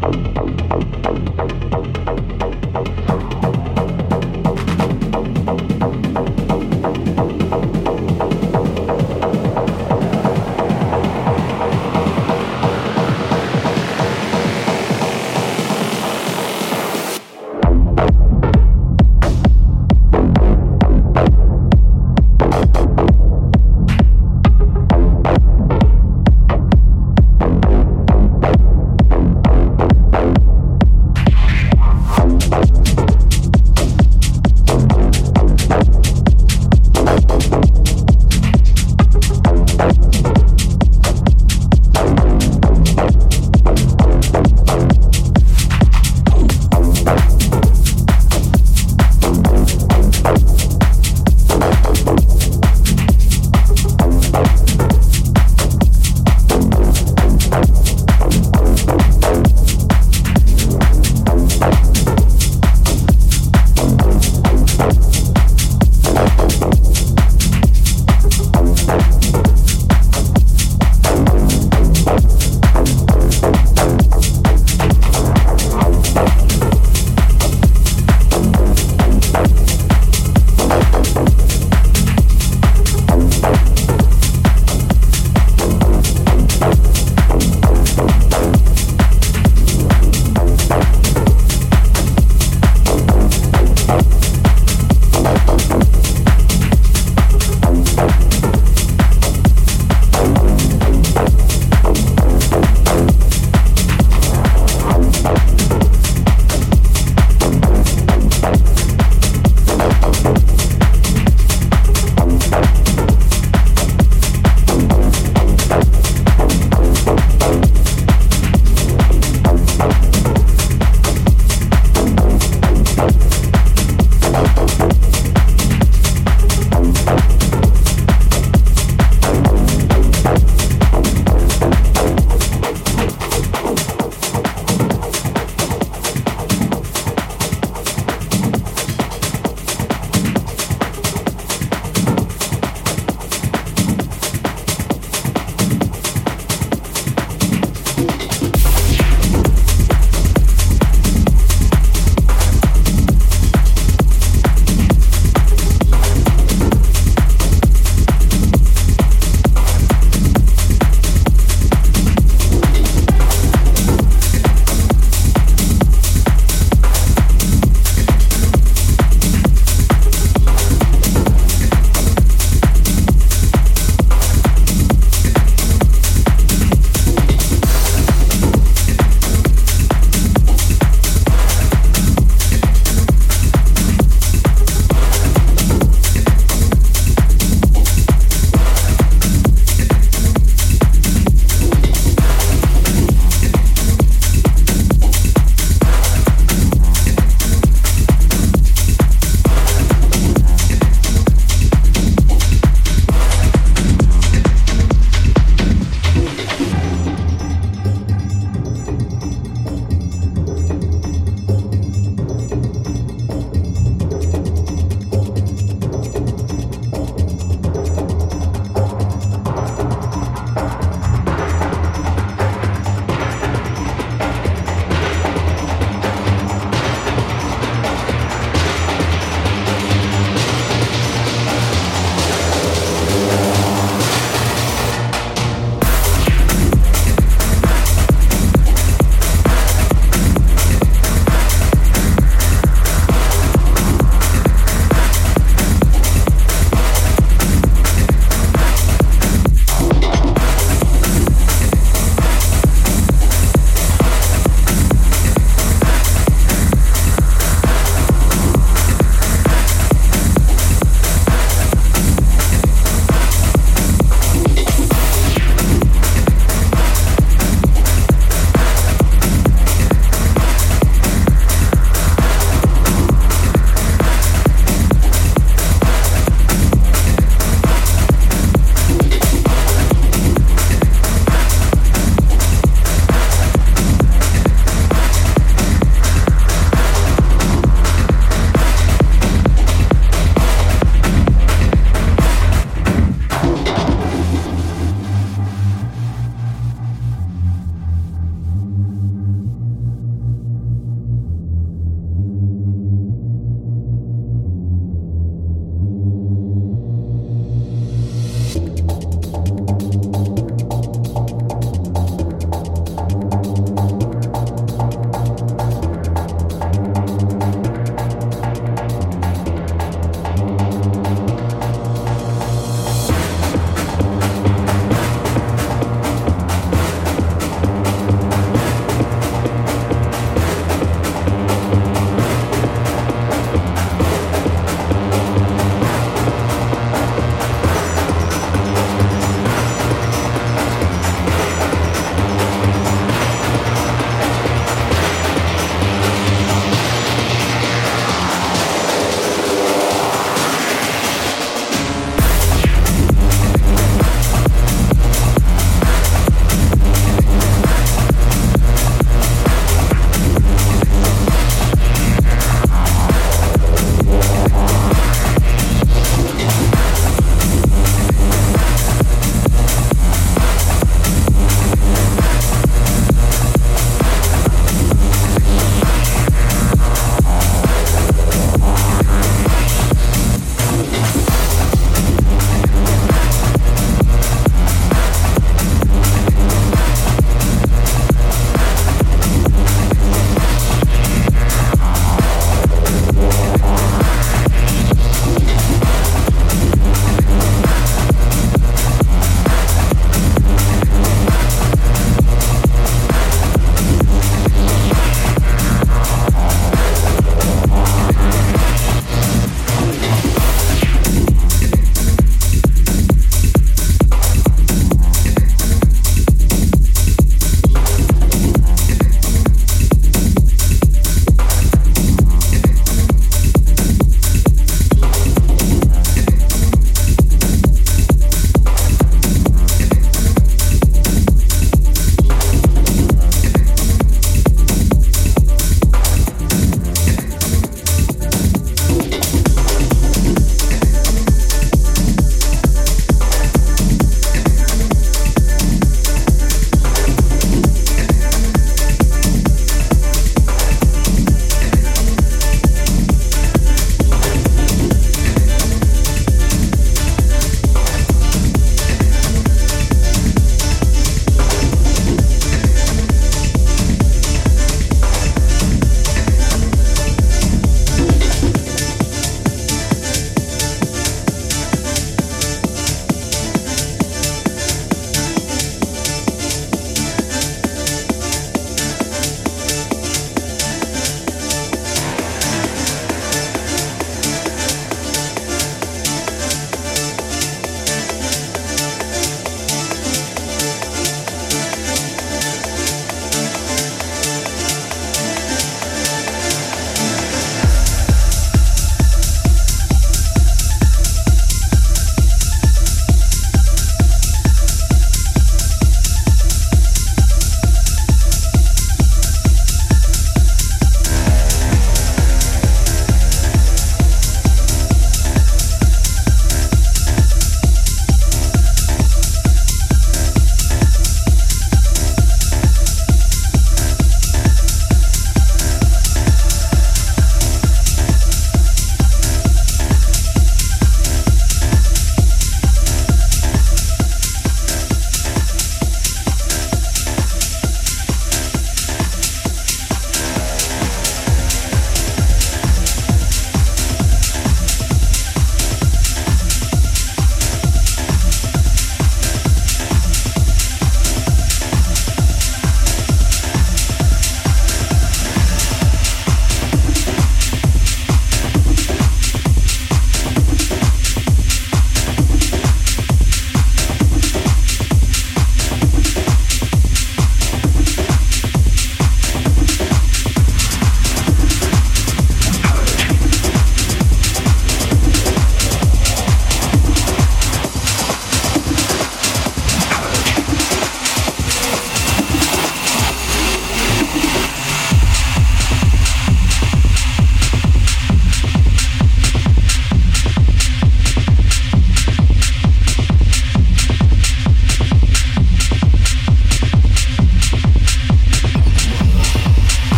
Bye.